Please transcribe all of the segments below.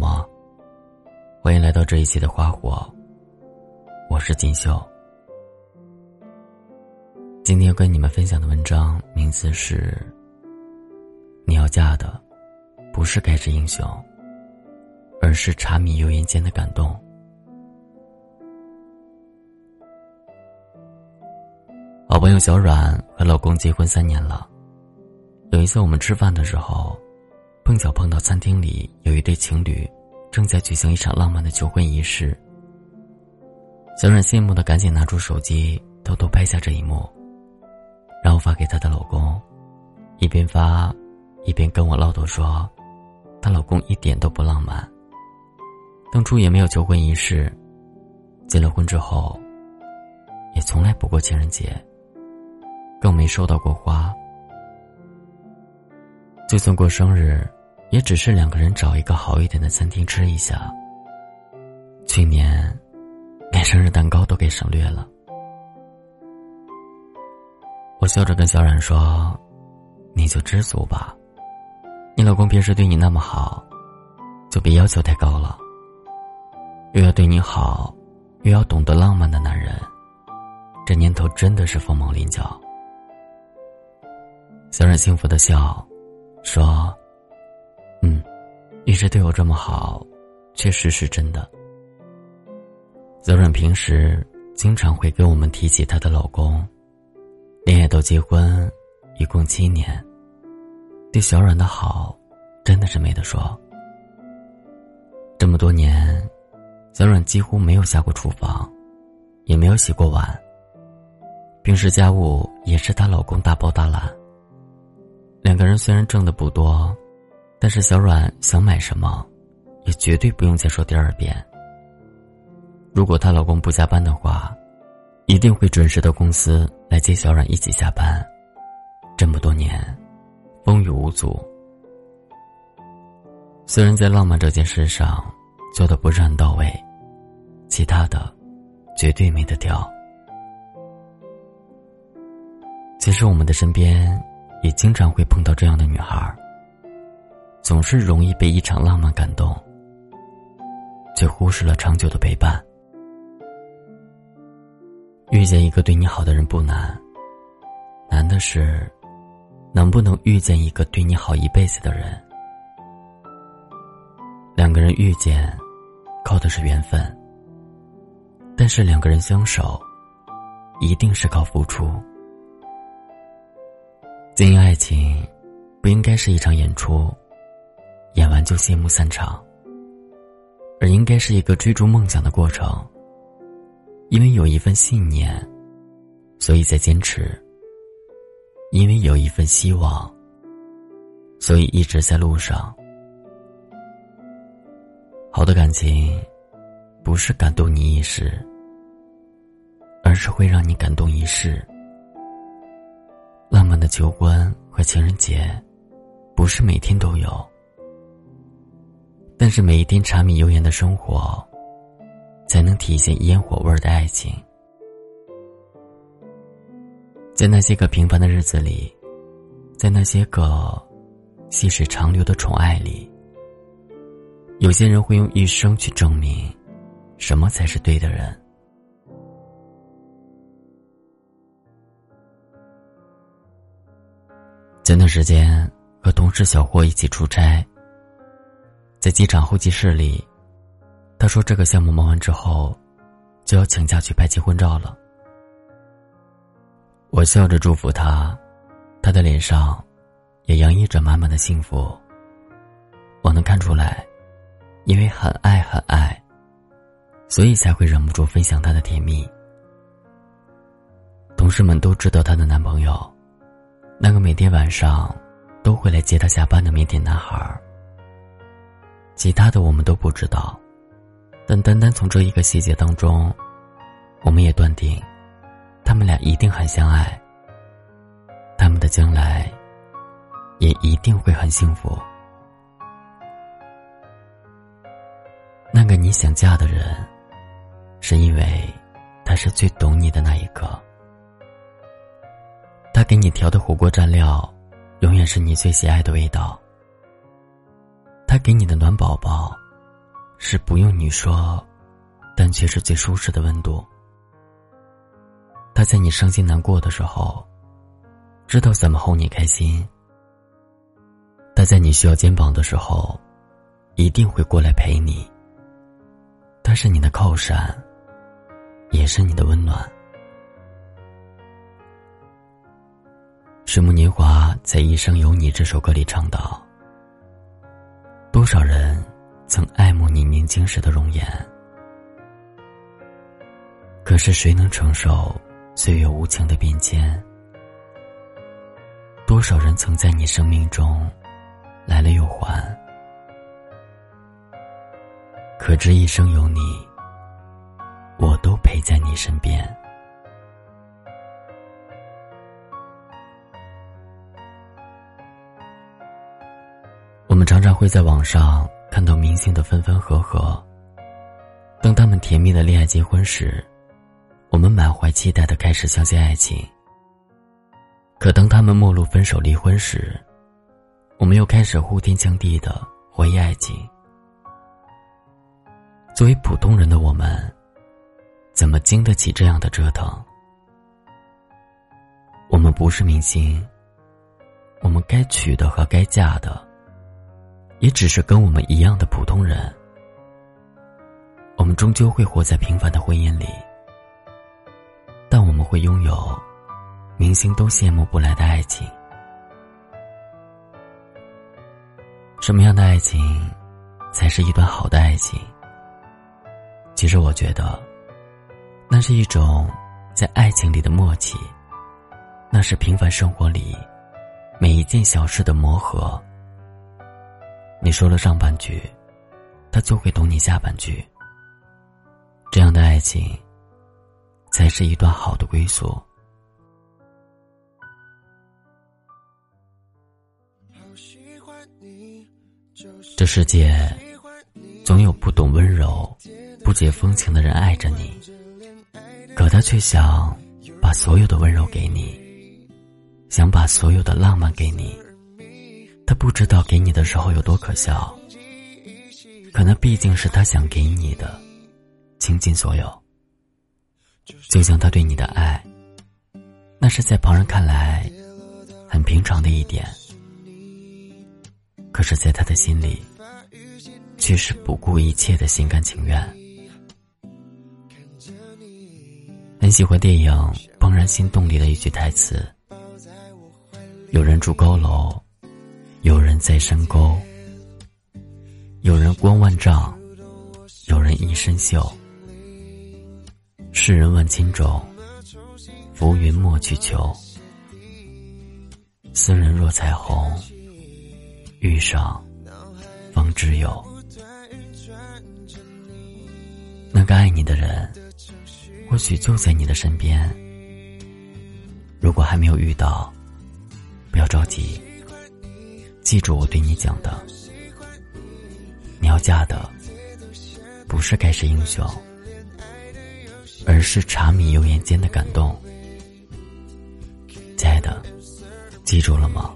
吗？欢迎来到这一期的花火，我是锦绣。今天要跟你们分享的文章名字是：你要嫁的不是盖世英雄，而是柴米油盐间的感动。好朋友小阮和老公结婚三年了，有一次我们吃饭的时候。碰巧碰到餐厅里有一对情侣，正在举行一场浪漫的求婚仪式。小冉羡慕的赶紧拿出手机，偷偷拍下这一幕，然后发给她的老公，一边发，一边跟我唠叨说，她老公一点都不浪漫。当初也没有求婚仪式，结了婚之后，也从来不过情人节，更没收到过花，就算过生日。也只是两个人找一个好一点的餐厅吃一下。去年，连生日蛋糕都给省略了。我笑着跟小冉说：“你就知足吧，你老公平时对你那么好，就别要求太高了。又要对你好，又要懂得浪漫的男人，这年头真的是凤毛麟角。”小冉幸福的笑，说。一直对我这么好，确实是真的。小阮平时经常会跟我们提起她的老公，恋爱到结婚一共七年，对小阮的好真的是没得说。这么多年，小阮几乎没有下过厨房，也没有洗过碗。平时家务也是她老公大包大揽。两个人虽然挣的不多。但是小阮想买什么，也绝对不用再说第二遍。如果她老公不加班的话，一定会准时到公司来接小阮一起下班。这么多年，风雨无阻。虽然在浪漫这件事上做的不是很到位，其他的绝对没得挑。其实我们的身边也经常会碰到这样的女孩儿。总是容易被一场浪漫感动，却忽视了长久的陪伴。遇见一个对你好的人不难，难的是，能不能遇见一个对你好一辈子的人。两个人遇见，靠的是缘分。但是两个人相守，一定是靠付出。经营爱情，不应该是一场演出。演完就谢幕散场，而应该是一个追逐梦想的过程。因为有一份信念，所以在坚持；因为有一份希望，所以一直在路上。好的感情，不是感动你一时，而是会让你感动一世。浪漫的求婚和情人节，不是每天都有。但是每一天柴米油盐的生活，才能体现烟火味儿的爱情。在那些个平凡的日子里，在那些个细水长流的宠爱里，有些人会用一生去证明，什么才是对的人。前段时间和同事小霍一起出差。在机场候机室里，他说：“这个项目忙完之后，就要请假去拍结婚照了。”我笑着祝福他，他的脸上也洋溢着满满的幸福。我能看出来，因为很爱很爱，所以才会忍不住分享他的甜蜜。同事们都知道她的男朋友，那个每天晚上都会来接她下班的腼腆男孩儿。其他的我们都不知道，但单单从这一个细节当中，我们也断定，他们俩一定很相爱。他们的将来，也一定会很幸福。那个你想嫁的人，是因为他是最懂你的那一个。他给你调的火锅蘸料，永远是你最喜爱的味道。他给你的暖宝宝，是不用你说，但却是最舒适的温度。他在你伤心难过的时候，知道怎么哄你开心。他在你需要肩膀的时候，一定会过来陪你。他是你的靠山，也是你的温暖。水木年华在《一生有你》这首歌里唱道：“多少人曾爱慕你年轻时的容颜，可是谁能承受？”岁月无情的变迁，多少人曾在你生命中来了又还，可知一生有你，我都陪在你身边。常常会在网上看到明星的分分合合，当他们甜蜜的恋爱结婚时。我们满怀期待的开始相信爱情，可当他们陌路分手离婚时，我们又开始呼天抢地的怀疑爱情。作为普通人的我们，怎么经得起这样的折腾？我们不是明星，我们该娶的和该嫁的，也只是跟我们一样的普通人。我们终究会活在平凡的婚姻里。但我们会拥有明星都羡慕不来的爱情。什么样的爱情才是一段好的爱情？其实我觉得，那是一种在爱情里的默契，那是平凡生活里每一件小事的磨合。你说了上半句，他就会懂你下半句。这样的爱情。才是一段好的归宿。这世界总有不懂温柔、不解风情的人爱着你，可他却想把所有的温柔给你，想把所有的浪漫给你。他不知道给你的时候有多可笑，可那毕竟是他想给你的，倾尽所有。就像他对你的爱，那是在旁人看来很平常的一点，可是，在他的心里，却是不顾一切的心甘情愿。很喜欢电影《怦然心动》里的一句台词：“有人住高楼，有人在深沟，有人光万丈，有人一身锈。”世人问轻重，浮云莫去求。斯人若彩虹，遇上方知有。那个爱你的人，或许就在你的身边。如果还没有遇到，不要着急，记住我对你讲的：你要嫁的，不是盖世英雄。而是茶米油盐间的感动，亲爱的，记住了吗？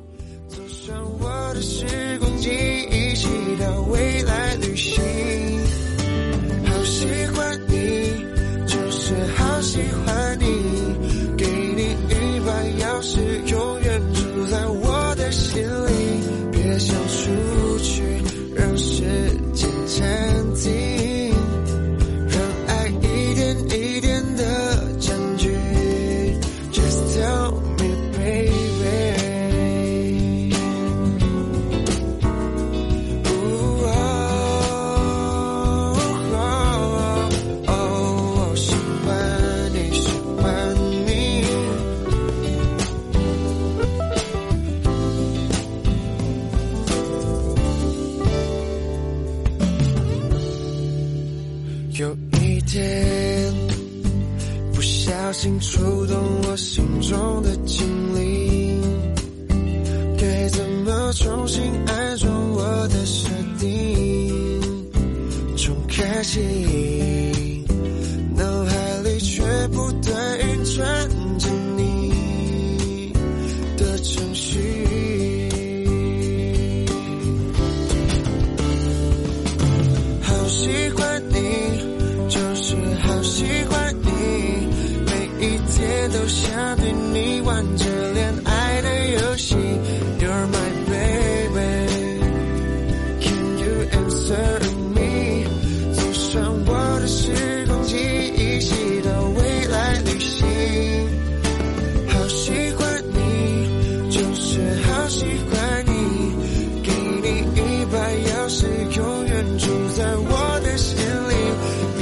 不小心触动我心中的精灵，该怎么重新安装我的设定？重开机，想对你玩着恋爱的游戏。You're my baby，Can you answer me？坐上我的时光机，一起到未来旅行。好喜欢你，就是好喜欢你，给你一把钥匙，永远住在我的心里。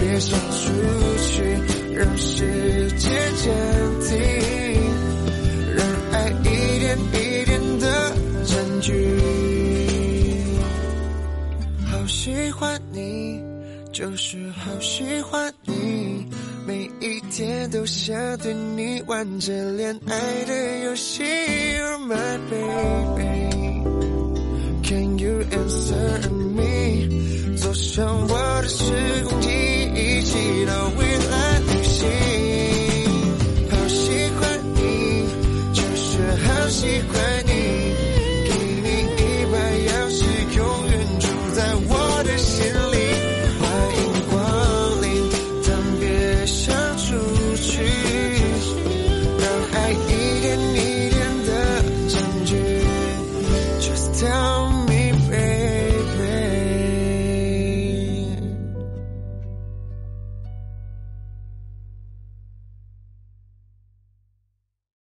别想出去，让世有时候喜欢你，每一天都想对你玩着恋爱的游戏。You're my baby，Can you answer me？坐上我的时光